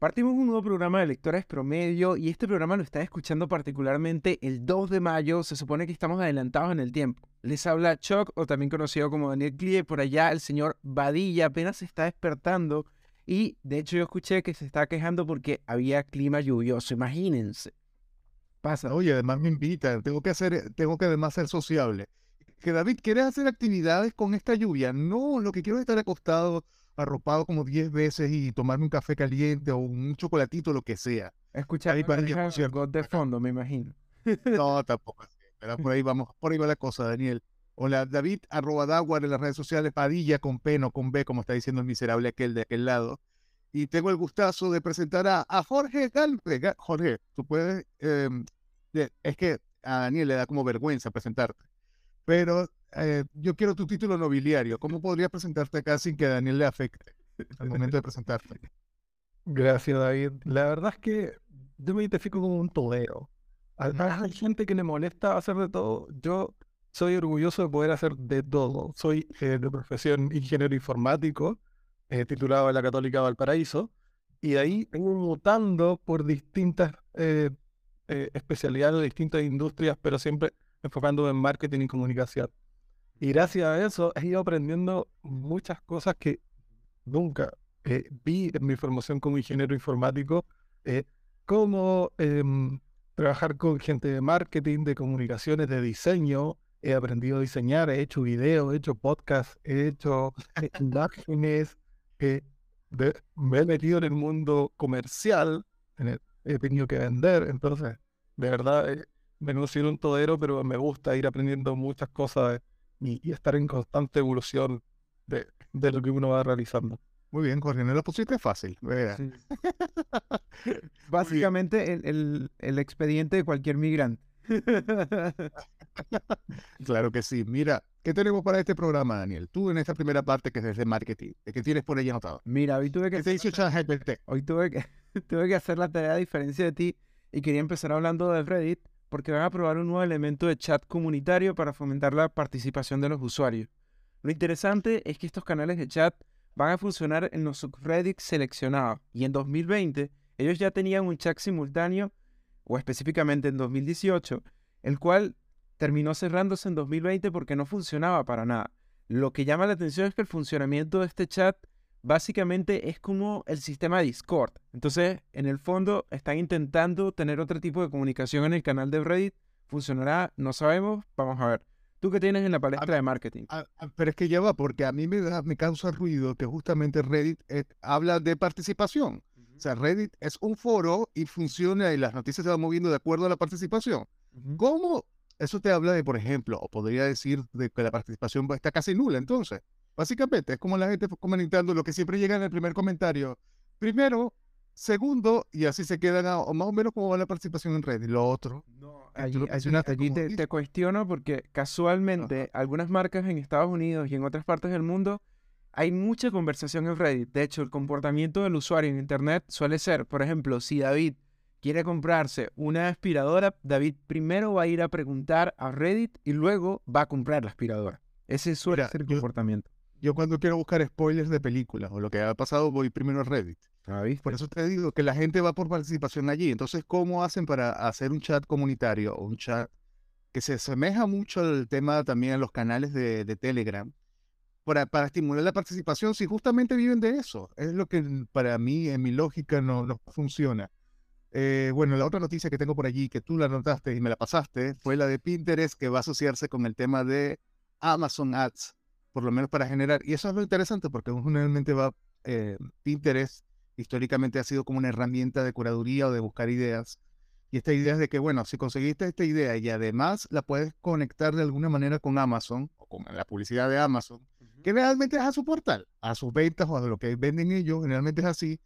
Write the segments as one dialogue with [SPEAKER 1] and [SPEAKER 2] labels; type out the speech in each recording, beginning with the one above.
[SPEAKER 1] Partimos un nuevo programa de Lectores Promedio y este programa lo está escuchando particularmente el 2 de mayo. Se supone que estamos adelantados en el tiempo. Les habla Chuck, o también conocido como Daniel Clie. Por allá el señor Badilla apenas se está despertando y de hecho yo escuché que se está quejando porque había clima lluvioso. Imagínense.
[SPEAKER 2] Pasa. Oye, además me invitan. Tengo que hacer, tengo que además ser sociable. Que David, ¿quieres hacer actividades con esta lluvia? No, lo que quiero es estar acostado arropado como 10 veces y tomarme un café caliente o un chocolatito, lo que sea.
[SPEAKER 1] Escuchar ahí para de fondo, me imagino.
[SPEAKER 2] No, tampoco así. Por ahí vamos, por ahí va la cosa, Daniel. Hola, David, arroba Dawar en las redes sociales, Padilla con P, no con B, como está diciendo el miserable aquel de aquel lado. Y tengo el gustazo de presentar a, a Jorge Galpe. Jorge, tú puedes... Em, es que a Daniel le da como vergüenza presentarte. Pero eh, yo quiero tu título nobiliario. ¿Cómo podría presentarte acá sin que Daniel le afecte al momento de presentarte?
[SPEAKER 3] Gracias, David. La verdad es que yo me identifico como un todero. Hay gente que le molesta hacer de todo. Yo soy orgulloso de poder hacer de todo. Soy eh, de profesión ingeniero informático, eh, titulado en la Católica Valparaíso, y de ahí vengo mutando por distintas especialidades, distintas industrias, pero siempre enfocándome en marketing y comunicación. Y gracias a eso he ido aprendiendo muchas cosas que nunca eh, vi en mi formación como ingeniero informático, eh, cómo em, trabajar con gente de marketing, de comunicaciones, de diseño. He aprendido a diseñar, he hecho videos, he hecho podcasts, he hecho imágenes, eh, me he metido en el mundo comercial, he tenido que vender, entonces, de verdad, me considero un todero, pero me gusta ir aprendiendo muchas cosas y, estar en constante evolución de, lo que uno va realizando.
[SPEAKER 2] Muy bien, Jorge, no lo pusiste fácil.
[SPEAKER 1] Básicamente el, el, expediente de cualquier migrante.
[SPEAKER 2] claro que sí. Mira, ¿qué tenemos para este programa, Daniel? Tú en esta primera parte que es de marketing, ¿qué tienes por ahí anotado?
[SPEAKER 1] Mira, hoy tuve que...
[SPEAKER 2] te
[SPEAKER 1] Hoy tuve que, tuve que hacer la tarea a diferencia de ti y quería empezar hablando de Reddit porque van a probar un nuevo elemento de chat comunitario para fomentar la participación de los usuarios. Lo interesante es que estos canales de chat van a funcionar en los subreddits seleccionados y en 2020 ellos ya tenían un chat simultáneo, o específicamente en 2018, el cual terminó cerrándose en 2020 porque no funcionaba para nada. Lo que llama la atención es que el funcionamiento de este chat básicamente es como el sistema Discord. Entonces, en el fondo, están intentando tener otro tipo de comunicación en el canal de Reddit. ¿Funcionará? No sabemos. Vamos a ver. ¿Tú qué tienes en la palestra de marketing?
[SPEAKER 2] pero es que ya va, porque a mí me, da, me causa ruido que justamente Reddit eh, habla de participación. O sea, Reddit es un foro y funciona y las noticias se van moviendo de acuerdo a la participación. ¿Cómo? Eso te habla de, por ejemplo, o podría decir de que la participación está casi nula entonces. Básicamente, es como la gente comentando lo que siempre llega en el primer comentario. Primero, segundo, y así se quedan, o más o menos como va la participación en Reddit. Lo otro.
[SPEAKER 1] No, allí, te, cuestiono porque casualmente algunas marcas en Estados Unidos y en otras partes del mundo hay mucha conversación en Reddit. De hecho, el comportamiento del usuario en Internet suele ser, por ejemplo, si David quiere comprarse una aspiradora, David primero va a ir a preguntar a Reddit y luego va a comprar la aspiradora. Ese suele ser el comportamiento.
[SPEAKER 2] Yo cuando quiero buscar spoilers de películas o lo que ha pasado, voy primero a Reddit.
[SPEAKER 1] Ah,
[SPEAKER 2] por eso te digo que la gente va por participación allí. Entonces, ¿cómo hacen para hacer un chat comunitario o un chat que se asemeja mucho al tema también a los canales de, Telegram? Para, para, estimular la participación, si justamente viven de eso. Es lo que para mí, en mi lógica, no, no funciona. Eh, bueno, la otra noticia que tengo por allí, que tú la notaste y me la pasaste, fue la de Pinterest, que va a asociarse con el tema de Amazon Ads por lo menos para generar, y eso es lo interesante porque generalmente va, eh, Pinterest históricamente ha sido como una herramienta de curaduría o de buscar ideas, y esta idea es de que, bueno, si conseguiste esta idea y además la puedes conectar de alguna manera con Amazon o con la publicidad de Amazon, que realmente es a su portal, a sus ventas o a lo que venden ellos, generalmente es así,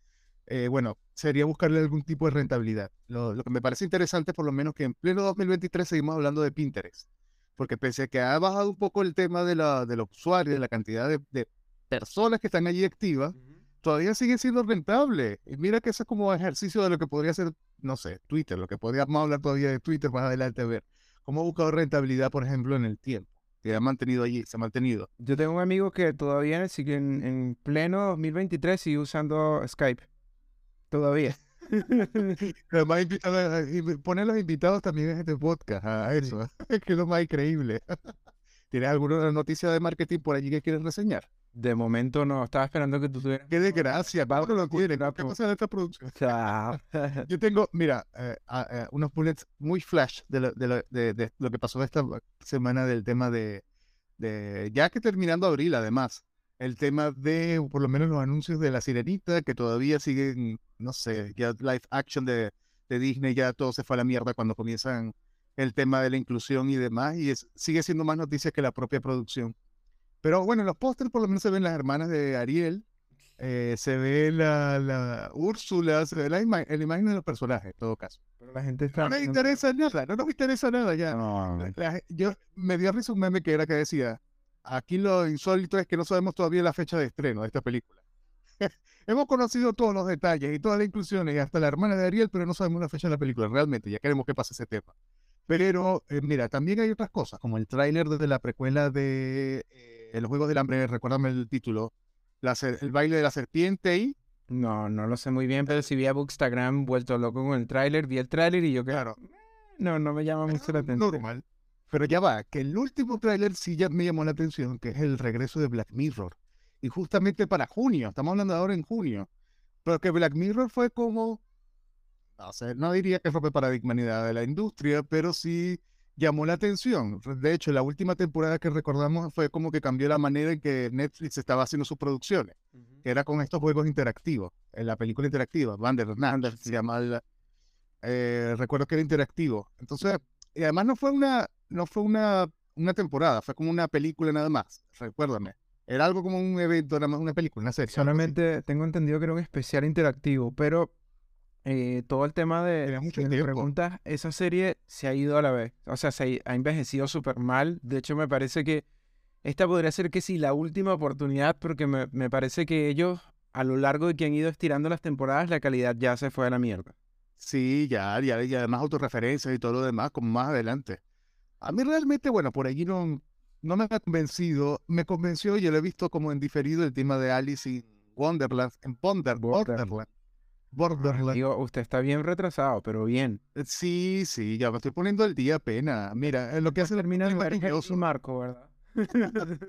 [SPEAKER 2] eh, bueno, sería buscarle algún tipo de rentabilidad. Lo, lo, que me parece interesante, por lo menos, que en pleno 2023 seguimos hablando de Pinterest porque pese a que ha bajado un poco el tema de, la, de los usuarios, de la cantidad de, personas que están allí activas, todavía sigue siendo rentable. Y mira que eso es como ejercicio de lo que podría ser, no sé, Twitter, lo que podríamos hablar todavía de Twitter más adelante a ver. ¿Cómo ha buscado rentabilidad, por ejemplo, en el tiempo? Que ha mantenido allí, se ha mantenido.
[SPEAKER 1] Yo tengo un amigo que todavía sigue en, en pleno 2023 sigue usando Skype. todavía.
[SPEAKER 2] Lo más invitado- y poner los invitados también en este podcast a eso, es que es lo más increíble. ¿Tienes alguna noticia de marketing por allí que quieres reseñar?
[SPEAKER 1] De momento no, estaba esperando que tú tuvieras.
[SPEAKER 2] Qué desgracia, Pablo lo tiene. ¿Qué pasa en esta producción?
[SPEAKER 1] Chao.
[SPEAKER 2] Yo tengo, mira, eh, a- eh, unos bullets muy flash de lo, de, lo, de- de lo que pasó esta semana del tema de, de, ya que terminando abril además, el tema de, por lo menos los anuncios de La Sirenita, que todavía siguen, no sé, ya live action de, de Disney, ya todo se fue a la mierda cuando comienzan el tema de la inclusión y demás, y es, sigue siendo más noticia que la propia producción. Pero bueno, en los pósters por lo menos se ven las hermanas de Ariel, eh, se ve la, la Úrsula, se ve la, ima- la imagen de los personajes, en todo caso.
[SPEAKER 1] Pero la gente está.
[SPEAKER 2] No nos interesa nada, no nos interesa nada ya.
[SPEAKER 1] No,
[SPEAKER 2] La- la- yo me dio risa un meme que era que decía, aquí lo insólito es que no sabemos todavía la fecha de estreno de esta película. Hemos conocido todos los detalles y todas las inclusiones y hasta la hermana de Ariel, pero no sabemos la fecha de la película. Realmente, ya queremos que pase ese tema. Pero, eh, mira, también hay otras cosas, como el tráiler de la precuela de eh, Los Juegos del Hambre, recuérdame el título, la el baile de la serpiente y...
[SPEAKER 1] no, no lo sé muy bien, pero si vi a Bookstagram vuelto loco con el tráiler, vi el tráiler y yo
[SPEAKER 2] Claro,
[SPEAKER 1] no, no me llama mucho la atención.
[SPEAKER 2] normal. Pero ya va, que el último tráiler sí ya me llamó la atención, que es el regreso de Black Mirror. Y justamente para junio, estamos hablando ahora en junio. Pero que Black Mirror fue como, no sé, no diría que rompe paradigma ni nada de la industria, pero sí llamó la atención. De hecho, la última temporada que recordamos fue como que cambió la manera en que Netflix estaba haciendo sus producciones, que era con estos juegos interactivos, en la película interactiva, Bandersnatch se llama el- eh, recuerdo que era interactivo. Entonces, y además no fue una, no fue una, una temporada, fue como una película nada más, recuérdame. Era algo como un evento, nada más una película, una serie.
[SPEAKER 1] Solamente tengo entendido que era un especial interactivo, pero eh, todo el tema de
[SPEAKER 2] tiempo.
[SPEAKER 1] preguntas, esa serie se ha ido a la vez. O sea, se ha ha envejecido súper mal. De hecho, me parece que esta podría ser que sí la última oportunidad, porque me, me parece que ellos, a lo largo de que han ido estirando las temporadas, la calidad ya se fue a la mierda.
[SPEAKER 2] Sí, ya, ya, y además autorreferencias y todo lo demás, como más adelante. A mí realmente, bueno, por allí no, no me ha convencido. Me convenció, yo lo he visto como en diferido el tema de Alice in Wonderland, en Ponder,
[SPEAKER 1] Borderland.
[SPEAKER 2] Borderland. Borderland.
[SPEAKER 1] Digo, usted está bien retrasado, pero bien.
[SPEAKER 2] Sí, sí, ya me estoy poniendo el día pena. Mira, eh, lo que hace
[SPEAKER 1] Termina
[SPEAKER 2] es
[SPEAKER 1] y Marco, ¿verdad?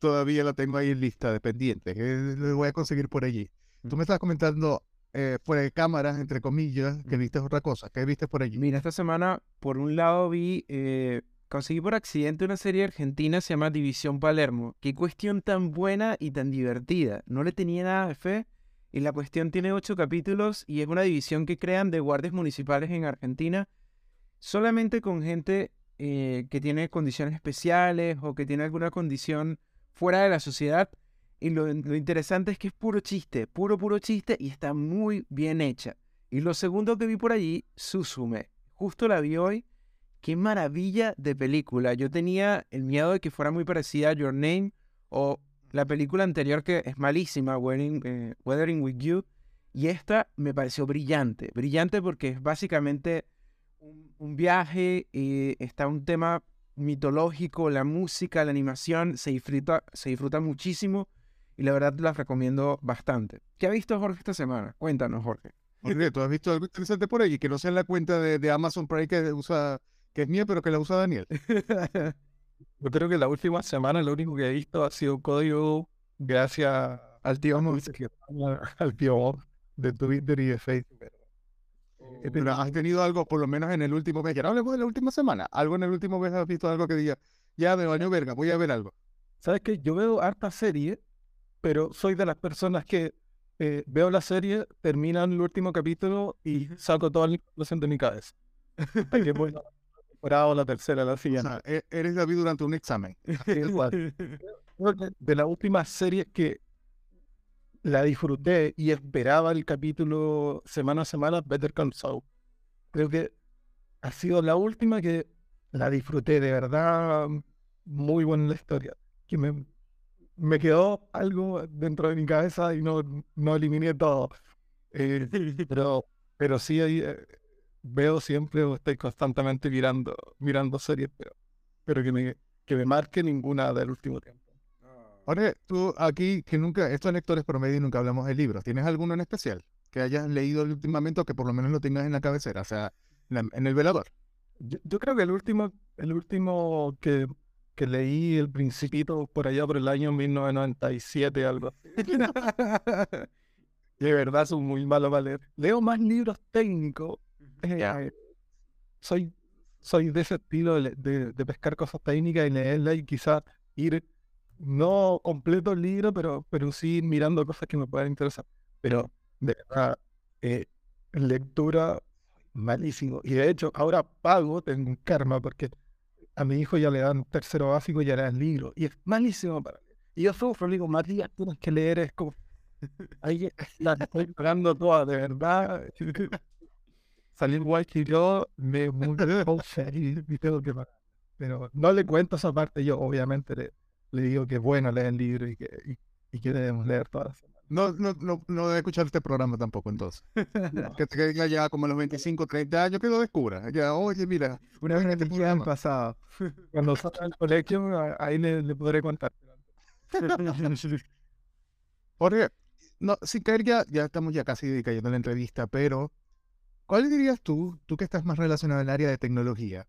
[SPEAKER 2] Todavía lo tengo ahí en lista de pendientes. eh, lo voy a conseguir por allí. Tú
[SPEAKER 1] Mm.
[SPEAKER 2] me estabas comentando eh, fuera de cámaras, entre comillas, que viste otra cosa. ¿Qué viste por allí?
[SPEAKER 1] Mira, esta semana, por un lado, vi, eh, conseguí por accidente una serie argentina, se llama División Palermo. Qué cuestión tan buena y tan divertida. No le tenía nada de fe. Y la cuestión tiene ocho capítulos y es una división que crean de guardias municipales en Argentina, solamente con gente eh, que tiene condiciones especiales o que tiene alguna condición fuera de la sociedad. Y lo, lo interesante es que es puro chiste, puro, puro chiste y está muy bien hecha. Y lo segundo que vi por allí, Susume. Justo la vi hoy. Qué maravilla de película. Yo tenía el miedo de que fuera muy parecida a Your Name o la película anterior que es malísima, Weathering, eh, Weathering with You. Y esta me pareció brillante. Brillante porque es básicamente un, un viaje y está un tema mitológico, la música, la animación, se disfruta, se disfruta muchísimo y la verdad las recomiendo bastante. ¿Qué ha visto Jorge esta semana? Cuéntanos, Jorge.
[SPEAKER 2] Jorge, ¿tú has visto algo interesante por allí? Que no sea en la cuenta de, de Amazon Prime que usa, que es mía, pero que la usa Daniel.
[SPEAKER 3] Yo creo que la última semana lo único que he visto ha sido código gracias
[SPEAKER 1] Al tío Mo.
[SPEAKER 3] al tío Mo de Twitter y de Facebook.
[SPEAKER 2] Pero has tenido algo, por lo menos en el último mes. Ya no hablemos de la última semana. Algo en el último mes has visto algo que diga, ya me baño verga, voy a ver algo.
[SPEAKER 3] ¿Sabes qué? Yo veo harta serie, pero soy de las personas que eh, veo la serie, terminan el último capítulo y saco toda la información de mi cabeza. Hasta que voy a la temporada o la tercera, la
[SPEAKER 2] O
[SPEAKER 3] siguiente.
[SPEAKER 2] sea, e- eres David durante un examen.
[SPEAKER 3] Igual. De las últimas series que la disfruté y esperaba el capítulo semana a semana, Better Call Saul. Creo que ha sido la última que la disfruté de verdad. Muy buena la historia. Que me, me quedó algo dentro de mi cabeza y no, no eliminé todo. Eh, pero, pero sí eh, veo siempre o estoy constantemente mirando, mirando series, pero, pero que me, que me marque ninguna del último tiempo.
[SPEAKER 2] Jorge, tú aquí, que nunca, estos lectores promedio nunca hablamos de libros. ¿Tienes alguno en especial que hayas leído últimamente o que por lo menos lo tengas en la cabecera, o sea, en, el velador.
[SPEAKER 3] Yo, creo que el último, el último que, que leí, el Principito, por allá por el año 1997, algo de verdad son muy malos para leer. Leo más libros técnicos. Eh, soy, soy de ese estilo de, de, pescar cosas técnicas y leerla y quizás ir, no completo el libro, pero, pero sí mirando cosas que me puedan interesar. Pero de verdad, eh, lectura malísimo. Y de hecho, ahora pago, tengo un karma, porque a mi hijo ya le dan tercero básico y ya le dan libro. Y es malísimo para mí. Y yo sufro, le digo, Matías, tienes que leer, es como... Ahí la estoy pagando toda, de verdad. Salir igual que yo, me y tengo que pagar. Pero no le cuento esa parte, yo obviamente le, le digo que es bueno leer el libro y que, y, que debemos leer todas las
[SPEAKER 2] no, no, no, no debe escuchar este programa tampoco, entonces. que te diga ya como a los 25, 30 años que lo descubra. Ya, oye, mira,
[SPEAKER 1] una vez que te han pasado.
[SPEAKER 3] Cuando salga al colegio, ahí le, le podré contar.
[SPEAKER 2] Jorge, no, sin caer ya, ya estamos ya casi cayendo en la entrevista, pero ¿cuál dirías tú, tú que estás más relacionado al área de tecnología,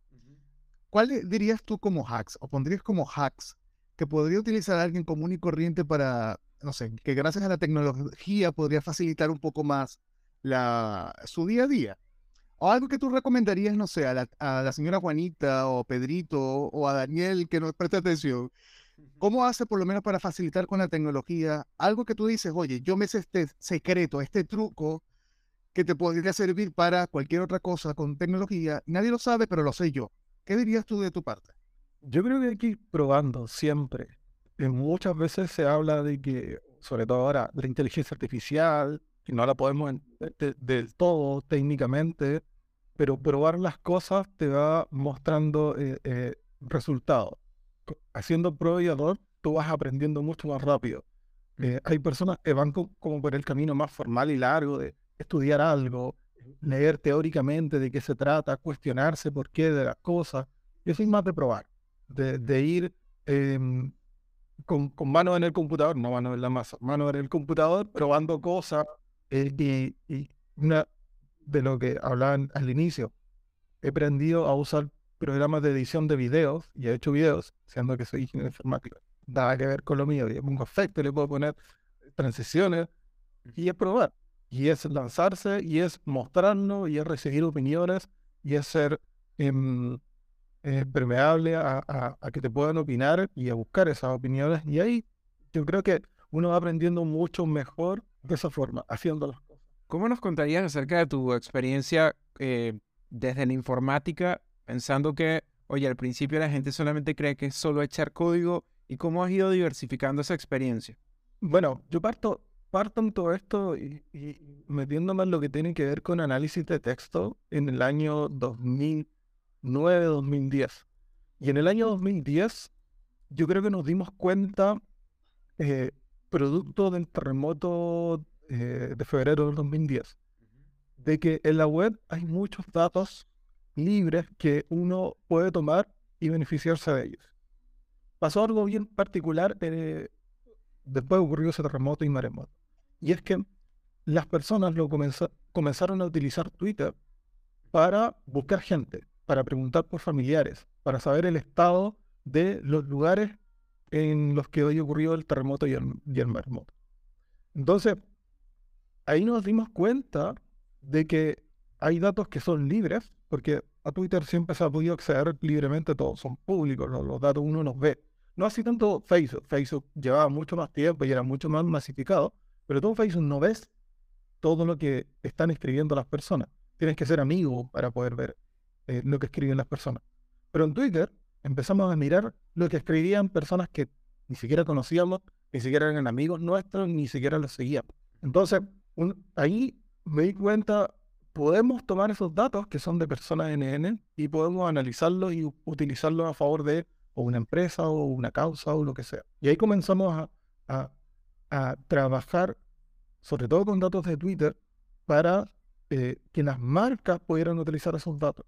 [SPEAKER 2] cuál dirías tú como hacks, o pondrías como hacks, que podría utilizar alguien común y corriente para no sé, que gracias a la tecnología podría facilitar un poco más la, su día a día. O algo que tú recomendarías, no sé, a la, señora Juanita o Pedrito o a Daniel que nos preste atención. ¿Cómo hace por lo menos para facilitar con la tecnología algo que tú dices, oye, yo me sé este secreto, este truco que te podría servir para cualquier otra cosa con tecnología? Nadie lo sabe, pero lo sé yo. ¿Qué dirías tú de tu parte?
[SPEAKER 3] Yo creo que hay que ir probando siempre muchas veces se habla de que, sobre todo ahora, la inteligencia artificial, que no la podemos entender del todo técnicamente, pero probar las cosas te va mostrando eh, eh, resultados. Haciendo prueba y error, tú vas aprendiendo mucho más rápido. Eh, hay personas que van como por el camino más formal y largo de estudiar algo, leer teóricamente de qué se trata, cuestionarse por qué de las cosas. Yo soy más de probar, de, de ir em, con, con mano en el computador, no mano en la masa, mano en el computador, probando cosas. Eh, y, una de lo que hablaban al inicio, he aprendido a usar programas de edición de videos y he hecho videos, siendo que soy ingeniero informático. Nada que ver con lo mío. Y pongo efectos, le puedo poner transiciones y es probar. Y es lanzarse, y es mostrarnos, y es recibir opiniones, y es ser em, eh, permeable a, que te puedan opinar y a buscar esas opiniones. Y ahí yo creo que uno va aprendiendo mucho mejor de esa forma, haciendo las cosas.
[SPEAKER 1] ¿Cómo nos contarías acerca de tu experiencia eh, desde la informática, pensando que, oye, al principio la gente solamente cree que es solo echar código y cómo has ido diversificando esa experiencia?
[SPEAKER 3] Bueno, yo parto, parto en todo esto y, y metiéndome en lo que tiene que ver con análisis de texto en el año 2000 2010 Y en el año 2010, yo creo que nos dimos cuenta, eh, producto del terremoto eh, de febrero del 2010, de que en la web hay muchos datos libres que uno puede tomar y beneficiarse de ellos. Pasó algo bien particular eh, después ocurrió ese terremoto y maremoto. Y es que las personas lo comenzaron a utilizar Twitter para buscar gente para preguntar por familiares, para saber el estado de los lugares en los que hoy ocurrió el terremoto y el, y maremoto. Entonces, ahí nos dimos cuenta de que hay datos que son libres, porque a Twitter siempre se ha podido acceder libremente, todos son públicos, los, datos uno los ve. No así tanto Facebook, Facebook llevaba mucho más tiempo y era mucho más masificado, pero todo Facebook no ves todo lo que están escribiendo las personas. Tienes que ser amigo para poder ver eh, lo que escriben las personas. Pero en Twitter empezamos a mirar lo que escribían personas que ni siquiera conocíamos, ni siquiera eran amigos nuestros, ni siquiera los seguíamos. Entonces, ahí me di cuenta, podemos tomar esos datos que son de personas NN y podemos analizarlos y utilizarlos a favor de o una empresa o una causa o lo que sea. Y ahí comenzamos a, a, trabajar, sobre todo con datos de Twitter, para eh, que las marcas pudieran utilizar esos datos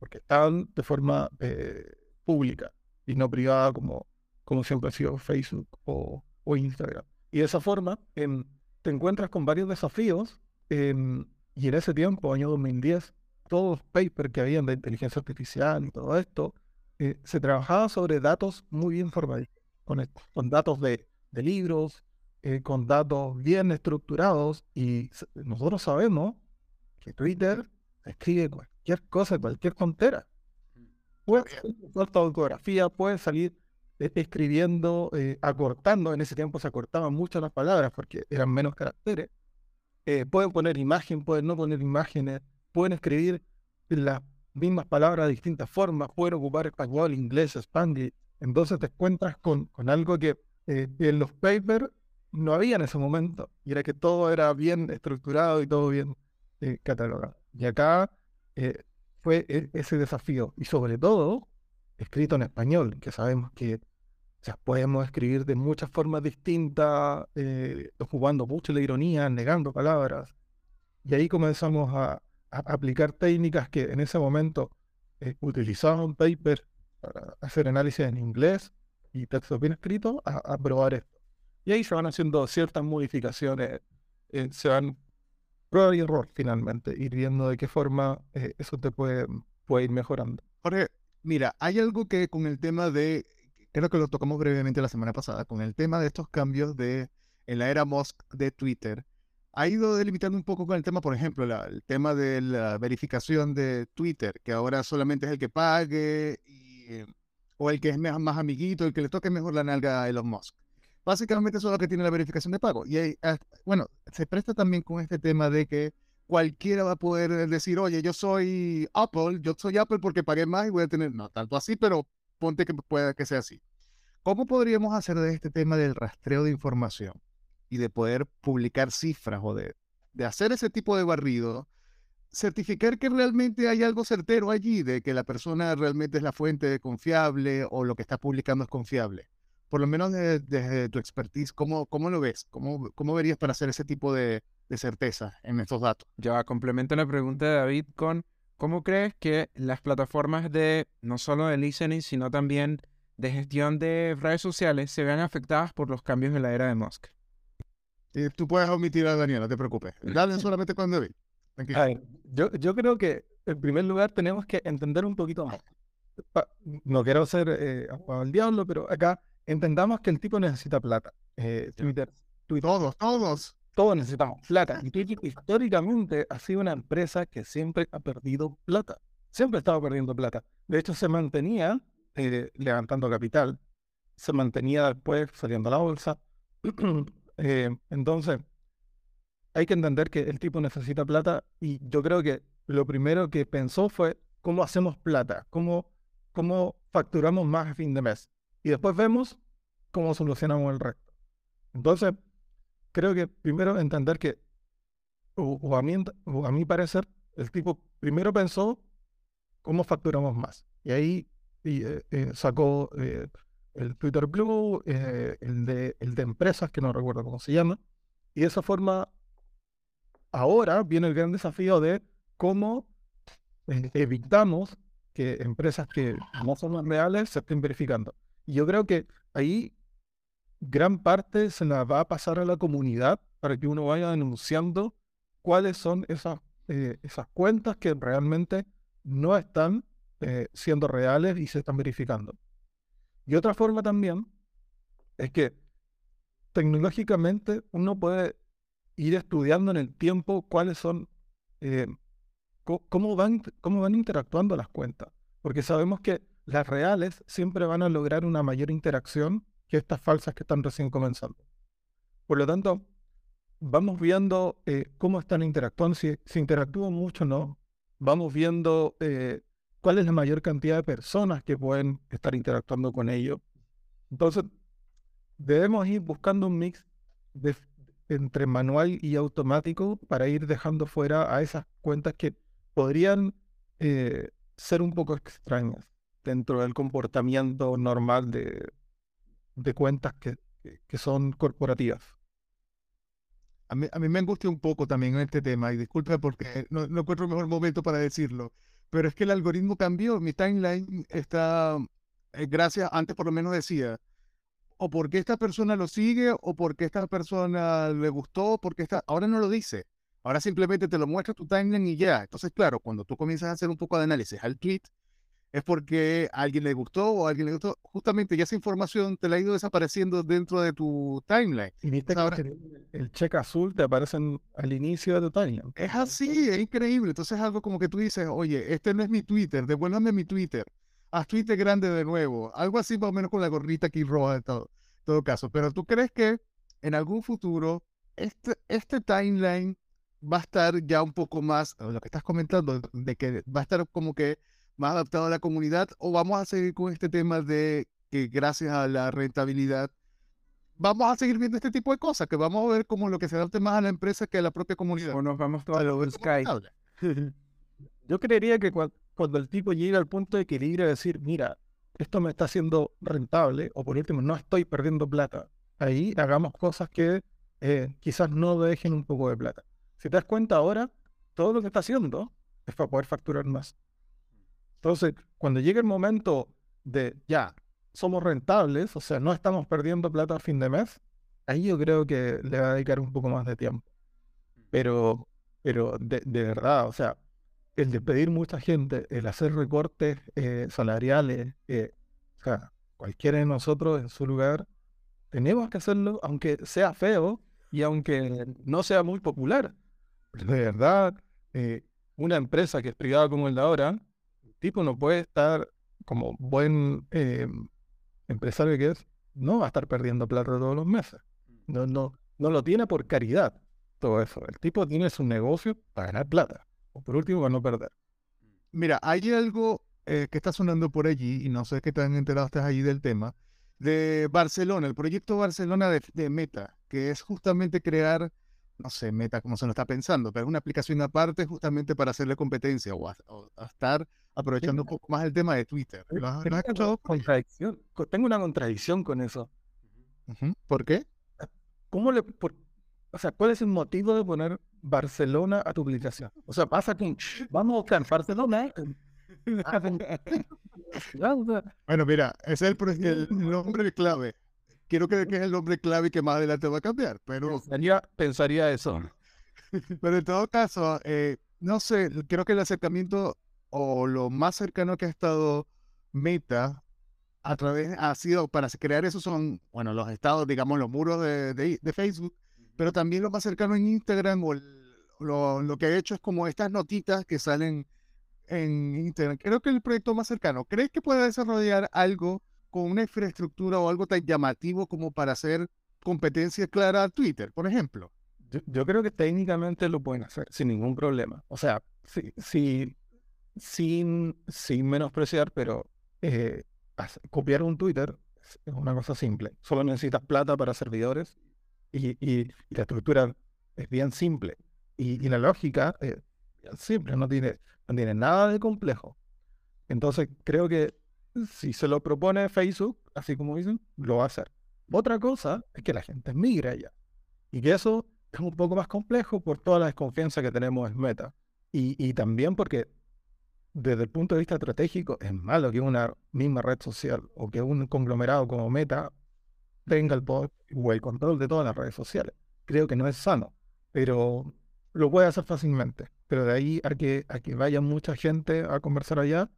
[SPEAKER 3] porque están de forma eh, pública y no privada como, como siempre ha sido Facebook o, Instagram. Y de esa forma em, te encuentras con varios desafíos em, y en ese tiempo, año 2010, todos los papers que habían de inteligencia artificial y todo esto, eh, se trabajaba sobre datos muy bien formados, con, con datos de, de libros, eh, con datos bien estructurados, y nosotros sabemos que Twitter escribe cualquier cosa, cualquier frontera. Puede salir autografía, puede salir escribiendo, eh, acortando, en ese tiempo se acortaban mucho las palabras porque eran menos caracteres. Eh, pueden poner imagen, pueden no poner imágenes, pueden escribir las mismas palabras de distintas formas, pueden ocupar español, inglés, spanglish. Entonces te encuentras con, con algo que eh, en los papers no había en ese momento, y era que todo era bien estructurado y todo bien catalogado. Y acá fue e, ese desafío, y sobre todo escrito en español, que sabemos que o sea, podemos escribir de muchas formas distintas, eh, jugando mucho la ironía, negando palabras. Y ahí comenzamos a, aplicar técnicas que en ese momento eh, utilizaban paper para hacer análisis en inglés y texto bien escrito, a, probar esto. Y ahí se van haciendo ciertas modificaciones, eh, se van prueba y error finalmente, ir viendo de qué forma eh, eso te puede, puede ir mejorando.
[SPEAKER 2] Jorge, mira, hay algo que con el tema de creo que lo tocamos brevemente la semana pasada, con el tema de estos cambios de, en la era Musk de Twitter, ha ido delimitando un poco con el tema, por ejemplo, el tema de la verificación de Twitter, que ahora solamente es el que pague o el que es más, amiguito, el que le toque mejor la nalga a Elon Musk. Básicamente eso es lo que tiene la verificación de pago. Y ah, bueno, se presta también con este tema de que cualquiera va a poder decir, oye, yo soy Apple, yo soy Apple porque pagué más y voy a tener, no tanto así, pero ponte que pueda que sea así. ¿Cómo podríamos hacer de este tema del rastreo de información y de poder publicar cifras o de, de hacer ese tipo de barrido, certificar que realmente hay algo certero allí, de que la persona realmente es la fuente confiable o lo que está publicando es confiable? Por lo menos desde, tu expertise, ¿cómo, ¿cómo, lo ves? ¿Cómo, ¿Cómo verías para hacer ese tipo de, de certeza en estos datos?
[SPEAKER 1] Ya, complemento la pregunta de David con ¿Cómo crees que las plataformas de no solo de listening, sino también de gestión de redes sociales se vean afectadas por los cambios en la era de Musk?
[SPEAKER 2] Y tú puedes omitir a Daniel, no te preocupes. Dale solamente con David.
[SPEAKER 3] yo, yo creo que en primer lugar tenemos que entender un poquito más. No quiero ser eh, al diablo, pero acá entendamos que el tipo necesita plata. Eh, Twitter,
[SPEAKER 2] Twitter. Todos, todos
[SPEAKER 3] todos necesitamos plata. Y históricamente ha sido una empresa que siempre ha perdido plata. Siempre ha estado perdiendo plata. De hecho, se mantenía eh, levantando capital, se mantenía después saliendo a la bolsa. Eh, entonces, hay que entender que el tipo necesita plata y yo creo que lo primero que pensó fue cómo hacemos plata, cómo, cómo facturamos más a fin de mes. Y después vemos cómo solucionamos el resto. Entonces, creo que primero entender que, o, a, mi, parecer, el tipo primero pensó cómo facturamos más. Y ahí eh, eh, sacó eh, el Twitter Blue, el, de, el de empresas, que no recuerdo cómo se llama. Y de esa forma, ahora viene el gran desafío de cómo evitamos que empresas que no son reales se estén verificando. Y yo creo que ahí gran parte se la va a pasar a la comunidad para que uno vaya denunciando cuáles son esas, eh, esas cuentas que realmente no están eh, siendo reales y se están verificando. Y otra forma también es que tecnológicamente uno puede ir estudiando en el tiempo cuáles son, eh, cómo, van, cómo van interactuando las cuentas. Porque sabemos que las reales siempre van a lograr una mayor interacción que estas falsas que están recién comenzando. Por lo tanto, vamos viendo eh, cómo están interactuando, si, interactúan mucho o no. Vamos viendo eh, cuál es la mayor cantidad de personas que pueden estar interactuando con ellos. Entonces, debemos ir buscando un mix entre manual y automático para ir dejando fuera a esas cuentas que podrían eh, ser un poco extrañas dentro del comportamiento normal de, de cuentas que, que son corporativas.
[SPEAKER 2] A mí, a mí, me angustia un poco también este tema, y disculpe porque no, no, encuentro el mejor momento para decirlo, pero es que el algoritmo cambió, mi timeline está, eh, gracias, antes por lo menos decía, o porque esta persona lo sigue, o porque esta persona le gustó, porque esta, ahora no lo dice. Ahora simplemente te lo muestra tu timeline y ya. Entonces, claro, cuando tú comienzas a hacer un poco de análisis al tweet, es porque a alguien le gustó o a alguien le gustó. Justamente ya esa información te la ha ido desapareciendo dentro de tu timeline.
[SPEAKER 3] Y viste que
[SPEAKER 2] Ahora-
[SPEAKER 3] el- el check azul te aparece en- al inicio de tu timeline.
[SPEAKER 2] Es así, es increíble. Entonces es algo como que tú dices, oye, este no es mi Twitter, devuélvame mi Twitter. Haz Twitter grande de nuevo. Algo así más o menos con la gorrita aquí roja en todo, todo caso. Pero tú crees que en algún futuro este, este timeline va a estar ya un poco más, lo que estás comentando, de que va a estar como que más adaptado a la comunidad o vamos a seguir con este tema de que gracias a la rentabilidad vamos a seguir viendo este tipo de cosas, que vamos a ver como lo que se adapte más a la empresa que a la propia comunidad.
[SPEAKER 1] O nos vamos todos a
[SPEAKER 2] como
[SPEAKER 1] Sky.
[SPEAKER 3] Yo creería que cua- cuando el tipo llega al punto de equilibrio de decir, mira, esto me está haciendo rentable, o por último, no estoy perdiendo plata, ahí hagamos cosas que eh, quizás no dejen un poco de plata. Si te das cuenta ahora, todo lo que está haciendo es para poder facturar más. Entonces, cuando llegue el momento de ya, somos rentables, o sea, no estamos perdiendo plata a fin de mes, ahí yo creo que le va a dedicar un poco más de tiempo. Pero, pero de, verdad, o sea, el despedir mucha gente, el hacer recortes eh, salariales, eh, o sea, cualquiera de nosotros en su lugar, tenemos que hacerlo, aunque sea feo y aunque no sea muy popular. Pero de verdad, eh, una empresa que es privada como el de ahora, tipo no puede estar como buen eh, empresario que es, no va a estar perdiendo plata todos los meses. No, no, no lo tiene por caridad todo eso. El tipo tiene su negocio para ganar plata. O por último, para no perder.
[SPEAKER 2] Mira, hay algo eh, que está sonando por allí, y no sé qué tan enterado estás allí del tema, de Barcelona, el proyecto Barcelona de, de Meta, que es justamente crear, no sé, Meta como se lo está pensando, pero es una aplicación aparte justamente para hacerle competencia o a, o a estar aprovechando un poco más el tema de Twitter. ¿Lo has, lo has
[SPEAKER 3] Tengo una
[SPEAKER 2] escuchado?
[SPEAKER 3] contradicción, co- tengo una contradicción con eso.
[SPEAKER 2] ¿Por qué?
[SPEAKER 3] ¿Cómo le, por- o sea, ¿cuál es el motivo de poner Barcelona a tu aplicación? O sea, pasa que vamos a buscar Barcelona.
[SPEAKER 2] Bueno, mira, ese es el, pro- el nombre clave. Quiero creer que es el nombre clave que más adelante va a cambiar, pero
[SPEAKER 3] pensaría, pensaría eso.
[SPEAKER 2] Pero en todo caso, eh, no sé, creo que el acercamiento o lo más cercano que ha estado Meta a través ha sido para crear eso son, bueno, los estados, digamos, los muros de, de- de Facebook, pero también lo más cercano en Instagram o el- lo, lo que ha hecho es como estas notitas que salen en Instagram. Creo que el proyecto más cercano, ¿crees que puede desarrollar algo con una infraestructura o algo tan llamativo como para hacer competencia clara a Twitter, por ejemplo?
[SPEAKER 3] Yo, yo creo que técnicamente lo pueden hacer sin ningún problema. O sea, sí, sí, sin, sin menospreciar, pero eh, copiar un Twitter es una cosa simple. Solo necesitas plata para servidores y, y- la estructura es bien simple. Y, y la lógica es bien simple, no tiene, no tiene nada de complejo. Entonces, creo que si se lo propone Facebook, así como dicen, lo va a hacer. Otra cosa es que la gente migre allá. Y que eso es un poco más complejo por toda la desconfianza que tenemos en Meta. Y, y también porque desde el punto de vista estratégico es malo que una misma red social o que un conglomerado como Meta tenga el poder o el control de todas las redes sociales. Creo que no es sano, pero lo puede hacer fácilmente. Pero de ahí a que, a que vaya mucha gente a conversar allá,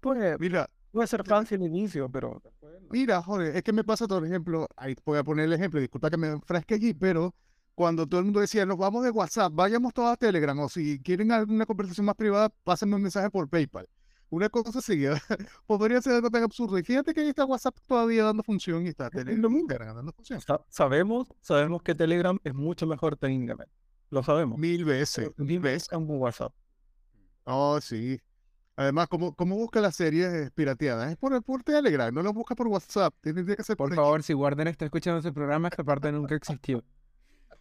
[SPEAKER 3] pues
[SPEAKER 2] Mira,
[SPEAKER 3] puede ser fácil al inicio, pero.
[SPEAKER 2] Mira, joder, es que me pasa, por ejemplo, ahí voy a poner el ejemplo, disculpa que me enfrasque allí, pero cuando todo el mundo decía, nos vamos de WhatsApp, vayamos todos a Telegram, o si quieren alguna conversación más privada, pásenme un mensaje por PayPal. Una cosa así, podría ser algo tan absurdo. Y fíjate que ahí está WhatsApp todavía dando función y está Telegram dando función.
[SPEAKER 3] Sa- sabemos, sabemos que Telegram es mucho mejor técnicamente. Lo sabemos.
[SPEAKER 2] Mil veces, mil veces.
[SPEAKER 3] en WhatsApp.
[SPEAKER 2] Oh, sí. Además, ¿cómo, cómo busca las series pirateadas? Es por, por Telegram, no lo busca por WhatsApp. Tiene que ser
[SPEAKER 1] Por
[SPEAKER 2] por
[SPEAKER 1] favor, si Warden está escuchando ese programa, esta parte nunca existió.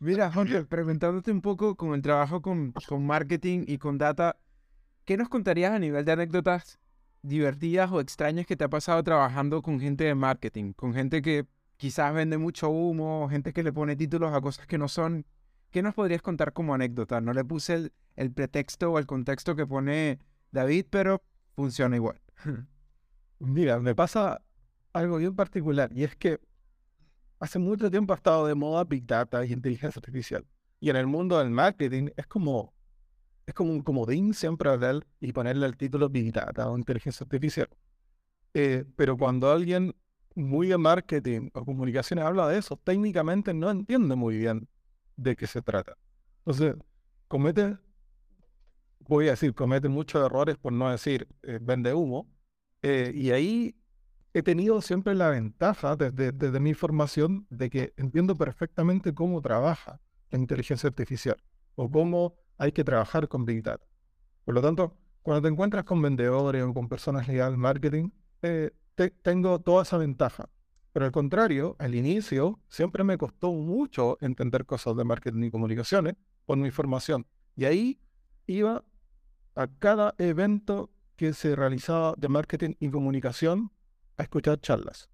[SPEAKER 1] Mira, Jorge, preguntándote un poco con el trabajo con, con marketing y con data, ¿qué nos contarías a nivel de anécdotas divertidas o extrañas que te ha pasado trabajando con gente de marketing? Con gente que quizás vende mucho humo, gente que le pone títulos a cosas que no son. ¿Qué nos podrías contar como anécdota? No le puse el, el pretexto o el contexto que pone David, pero funciona igual.
[SPEAKER 3] Mira, me pasa algo bien particular y es que hace mucho tiempo ha estado de moda Big Data y inteligencia artificial. Y en el mundo del marketing es como, es como un comodín siempre hablar y ponerle el título Big Data o inteligencia artificial. Eh, pero cuando alguien muy de marketing o comunicaciones habla de eso, técnicamente no entiende muy bien de qué se trata. Entonces, comete, voy a decir, comete muchos errores por no decir eh, vende humo. eh, y ahí he tenido siempre la ventaja desde, mi formación de que entiendo perfectamente cómo trabaja la inteligencia artificial o cómo hay que trabajar con Big Data. Por lo tanto, cuando te encuentras con vendedores o con personas legales marketing, eh, te- tengo toda esa ventaja. Pero al contrario, al inicio siempre me costó mucho entender cosas de marketing y comunicaciones por mi formación. Y ahí iba a cada evento que se realizaba de marketing y comunicación a escuchar charlas.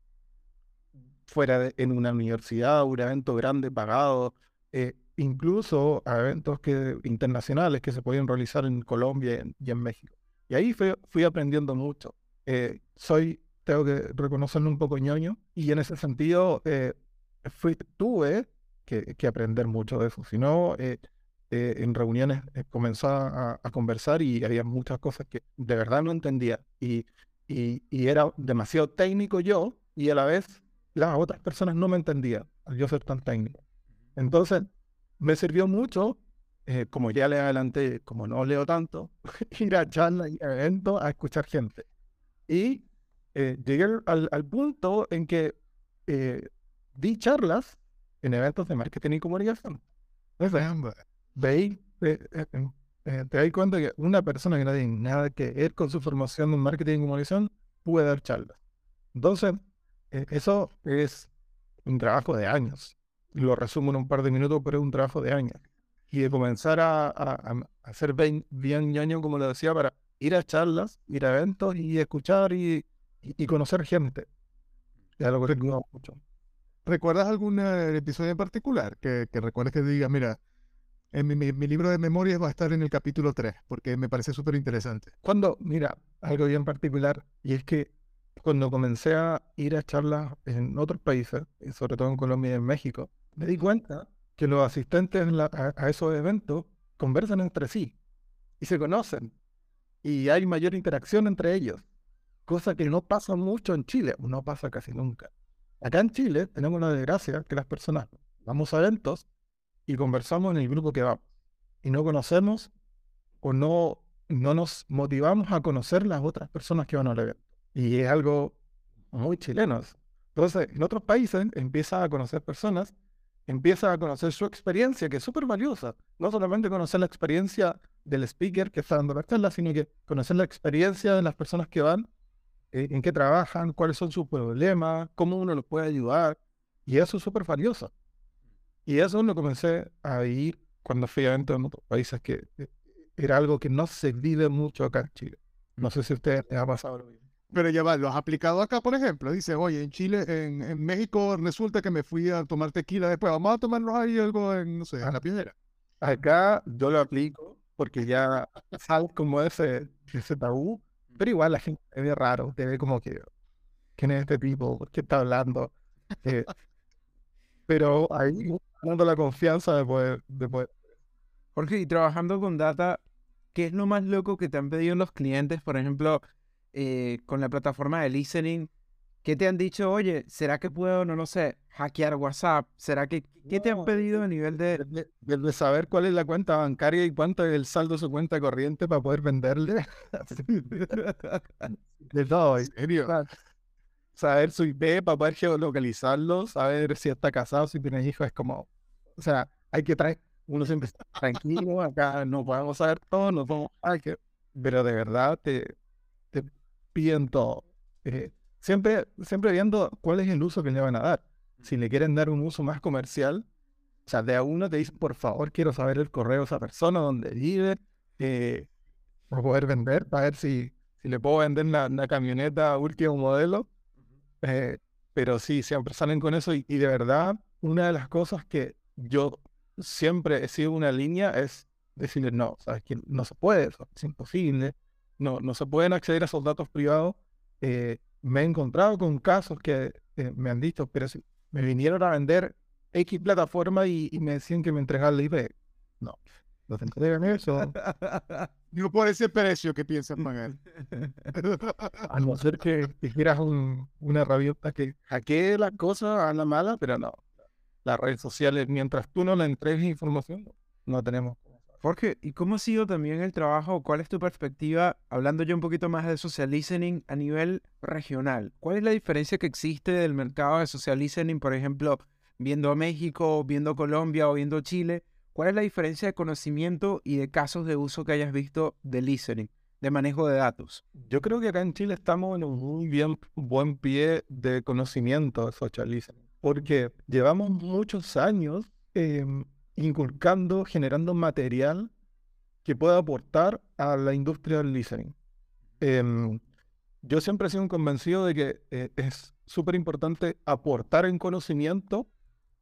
[SPEAKER 3] Fuera de, en una universidad, un evento grande pagado, eh, incluso a eventos que, internacionales que se podían realizar en Colombia y en, y en México. Y ahí fui, fui aprendiendo mucho. Eh, soy, tengo que reconocerlo un poco ñoño, y en ese sentido eh, fui, tuve que, que aprender mucho de eso. Si no, eh, eh, en reuniones eh, comenzaba a, a conversar y había muchas cosas que de verdad no entendía. Y, y, y era demasiado técnico yo, y a la vez las otras personas no me entendían al yo ser tan técnico. Entonces, me sirvió mucho, eh, como ya le adelanté, como no leo tanto, ir a charlas y eventos a escuchar gente. Y eh, llegué al, al punto en que eh, di charlas en eventos de marketing y comunicación. Entonces, veí, eh, eh, te das cuenta que una persona que no tiene nada que ver con su formación en marketing y comunicación puede dar charlas. Entonces, eh, eso es un trabajo de años. Lo resumo en un par de minutos, pero es un trabajo de años. Y de comenzar a, a, a- ser bien, bien ñoño, como lo decía, para ir a charlas, ir a eventos y escuchar y, y, y conocer gente. Ya lo recuerdo mucho.
[SPEAKER 2] ¿Recuerdas algún eh, episodio en particular que, que recuerdes que digas, mira, en mi, mi- mi libro de memorias va a estar en el capítulo 3, porque me parece súper interesante?
[SPEAKER 3] Cuando, mira, algo bien particular, y es que cuando comencé a ir a charlas en otros países, y sobre todo en Colombia y en México, me di cuenta que los asistentes en la- a, a esos eventos conversan entre sí y se conocen, y hay mayor interacción entre ellos, cosa que no pasa mucho en Chile, no pasa casi nunca. Acá en Chile tenemos la desgracia que las personas vamos a eventos y conversamos en el grupo que vamos, y no conocemos o no, no nos motivamos a conocer las otras personas que van al evento. Y es algo muy chileno. Entonces, en otros países empiezas a conocer personas, empiezas a conocer su experiencia, que es súper valiosa. No solamente conocer la experiencia del speaker que está dando la charla, sino que conocer la experiencia de las personas que van, eh, en qué trabajan, cuáles son sus problemas, cómo uno los puede ayudar. Y eso es súper valioso. Y eso lo comencé a vivir cuando fui a eventos en otros países, que eh, era algo que no se vive mucho acá en Chile. No sé si a ustedes les ha pasado lo mismo.
[SPEAKER 2] Pero ya va, ¿lo has aplicado acá, por ejemplo? Dices, oye, en Chile, en, en México resulta que me fui a tomar tequila después, vamos a tomarnos ahí algo en, no sé, en la piedra.
[SPEAKER 3] Acá yo lo aplico porque ya sabes como ese, ese tabú, pero igual la gente te ve raro, te ve como que, ¿quién es este tipo? ¿Por qué está hablando? Eh, pero ahí dando la confianza de poder, de poder.
[SPEAKER 1] Jorge, y trabajando con data, ¿qué es lo más loco que te han pedido los clientes? Por ejemplo, eh, con la plataforma de listening, ¿qué te han dicho? Oye, ¿será que puedo, no lo sé, hackear WhatsApp? ¿Será que, qué te han pedido a nivel de...
[SPEAKER 3] de, de- de saber cuál es la cuenta bancaria y cuánto es el saldo de su cuenta corriente para poder venderle. de todo.
[SPEAKER 2] ¿En serio?
[SPEAKER 3] Sa- Saber su IP para poder geolocalizarlo, saber si está casado, si tiene hijos, es como, o sea, hay que traer, uno siempre está tranquilo, acá no podemos saber todo, no podemos, hay que, pero de verdad te, te piden todo. Eh, siempre, siempre viendo cuál es el uso que le van a dar. Si le quieren dar un uso más comercial, o sea, de a uno te dicen, por favor, quiero saber el correo de esa persona, dónde vive, eh, para poder vender, para ver si, si le puedo vender la, la camioneta último modelo. Eh, pero sí, siempre salen con eso y, y de verdad, una de las cosas que yo siempre he sido una línea es decirles, no, sabes que no se puede, es imposible, no, no se pueden acceder a esos datos privados. Eh, me he encontrado con casos que eh, me han dicho, pero si me vinieron a vender X plataforma y, y me decían que me entregaban la IP. No. No te eso.
[SPEAKER 2] No por ese precio que piensas pagar.
[SPEAKER 3] A no ser que quisieras un, una herramienta que hackee las cosas a la mala, pero no. Las redes sociales, mientras tú no le entregues información, no tenemos.
[SPEAKER 1] Jorge, ¿y cómo ha sido también el trabajo? ¿Cuál es tu perspectiva, hablando yo un poquito más de social listening a nivel regional? ¿Cuál es la diferencia que existe del mercado de social listening, por ejemplo, viendo México, viendo Colombia o viendo Chile? ¿Cuál es la diferencia de conocimiento y de casos de uso que hayas visto de listening, de manejo de datos?
[SPEAKER 3] Yo creo que acá en Chile estamos en un muy bien, buen pie de conocimiento de social listening, porque llevamos muchos años em, inculcando, generando material que pueda aportar a la industria del listening. Em, yo siempre he sido un convencido de que eh, es súper importante aportar en conocimiento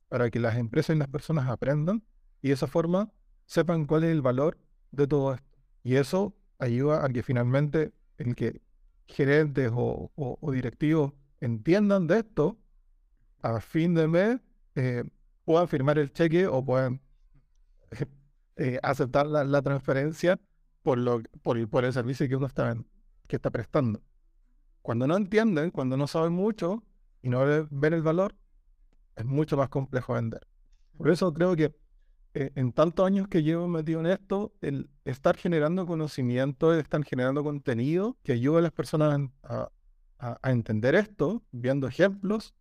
[SPEAKER 3] para que las empresas y las personas aprendan y de esa forma sepan cuál es el valor de todo esto. Y eso ayuda a que finalmente el que gerentes o, o- o directivos entiendan de esto, a fin de mes eh, puedan firmar el cheque o puedan eh, aceptar la, la transferencia por, lo, por, el, por el servicio que uno está, que está prestando. Cuando no entienden, cuando no saben mucho y no ve- ven el valor, es mucho más complejo vender. Por eso creo que en tantos años que llevo metido en esto, el estar generando conocimiento, el estar generando contenido que ayude a las personas a, a- a entender esto, viendo ejemplos,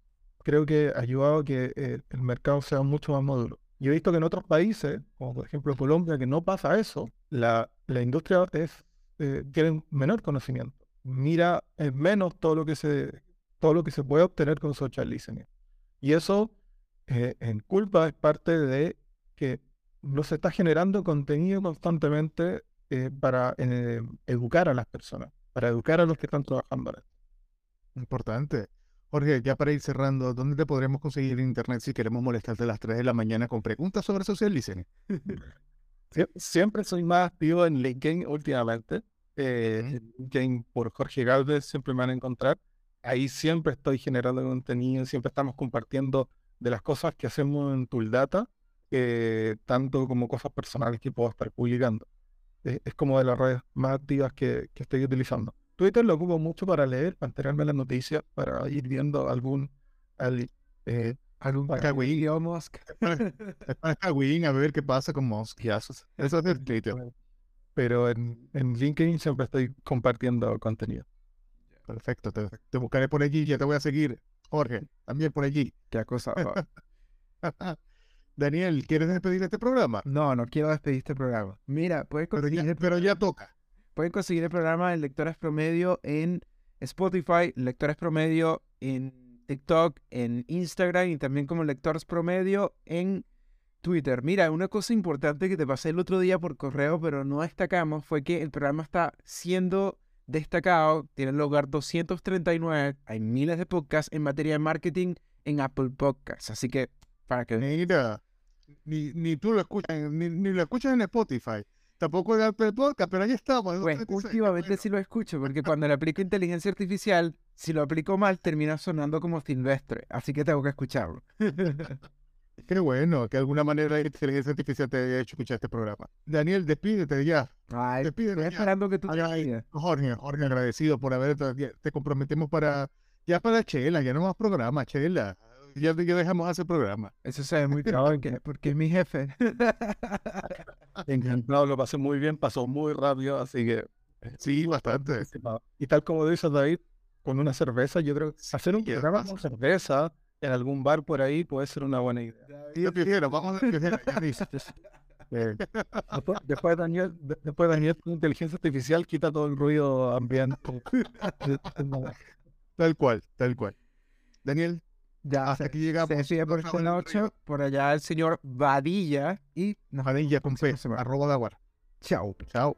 [SPEAKER 3] creo que ha ayudado a que eh, el mercado sea mucho más maduro. Yo he visto que en otros países, como por ejemplo Colombia, que no pasa eso, la, la industria es, eh, tiene menor conocimiento. Mira en menos todo lo que se, todo lo que se puede obtener con social listening. Y eso, eh, en culpa, es parte de que no se está generando contenido constantemente eh, para eh, educar a las personas, para educar a los que están trabajando.
[SPEAKER 2] Importante. Jorge, ya para ir cerrando, ¿dónde te podremos conseguir en internet si queremos molestarte a las 3 de la mañana con preguntas sobre social listening?
[SPEAKER 3] Sie- Siempre soy más activo en LinkedIn últimamente. Eh, LinkedIn por Jorge Galvez siempre me van a encontrar. Ahí siempre estoy generando contenido, siempre estamos compartiendo de las cosas que hacemos en Tuldata, eh, tanto como cosas personales que puedo estar publicando. Eh, es como de las redes más activas que, que estoy utilizando. Twitter lo ocupo mucho para leer, para enterarme las noticias, para ir viendo algún, al- eh, algún
[SPEAKER 2] Cagüín.
[SPEAKER 1] Elon Musk.
[SPEAKER 2] Es Kawin a ver qué pasa con Musk. es- eso es el Twitter.
[SPEAKER 3] pero en, en LinkedIn siempre estoy compartiendo contenido.
[SPEAKER 2] Perfecto, te, te buscaré por allí, ya te voy a seguir. Jorge, también por allí.
[SPEAKER 1] Qué cosa.
[SPEAKER 2] Daniel, ¿quieres despedir este programa?
[SPEAKER 1] No, no quiero despedir este programa. Mira, puedes
[SPEAKER 2] Pero
[SPEAKER 1] conseguir,
[SPEAKER 2] ya, pero ya toca.
[SPEAKER 1] pueden conseguir el programa de Lectores Promedio en Spotify, Lectores Promedio en TikTok, en Instagram y también como Lectores Promedio en Twitter. Mira, una cosa importante que te pasé el otro día por correo, pero no destacamos, fue que el programa está siendo destacado, tiene lugar 239, hay miles de podcasts en materia de marketing en Apple Podcasts, así que para que
[SPEAKER 2] Mira, ni, ni tú lo escuchas, ni, ni lo escuchas en Spotify. Tampoco en Apple Podcast, pero ahí estamos.
[SPEAKER 1] Pues
[SPEAKER 2] 236, qué
[SPEAKER 1] últimamente
[SPEAKER 2] bueno.
[SPEAKER 1] sí lo escucho, porque cuando le aplico inteligencia artificial, si lo aplico mal, termina sonando como silvestre. Así que tengo que escucharlo.
[SPEAKER 2] Qué bueno, que de alguna manera la inteligencia artificial te haya hecho escuchar este programa. Daniel, despídete ya.
[SPEAKER 1] Ay,
[SPEAKER 2] Despídete
[SPEAKER 1] estoy
[SPEAKER 2] ya.
[SPEAKER 1] esperando que tú te
[SPEAKER 2] Ay. Jorge, Jorge, agradecido por haber, te comprometemos para, ya para Chela, ya no más programa, Chela. Ya, ya dejamos hacer programa.
[SPEAKER 1] Eso se ve muy claro porque, es mi jefe.
[SPEAKER 3] Encantado, lo pasé muy bien, pasó muy rápido, así que.
[SPEAKER 2] Sí, bastante.
[SPEAKER 3] Y tal como dice David, con una cerveza, yo creo que hacer un
[SPEAKER 2] ¿qué
[SPEAKER 3] programa con cerveza en algún bar por ahí puede ser una buena idea.
[SPEAKER 2] Yo prefiero, vamos a.
[SPEAKER 3] Eh, después, después Daniel, de- después Daniel con inteligencia artificial quita todo el ruido ambiente.
[SPEAKER 2] Tal cual, tal cual. Daniel,
[SPEAKER 1] Ya,
[SPEAKER 2] hasta
[SPEAKER 1] se,
[SPEAKER 2] aquí llegamos.
[SPEAKER 1] se por esta noche. Por allá el señor Vadilla. Y nos
[SPEAKER 2] Padilla con P, arroba Daguar.
[SPEAKER 1] Chao.
[SPEAKER 2] Chao.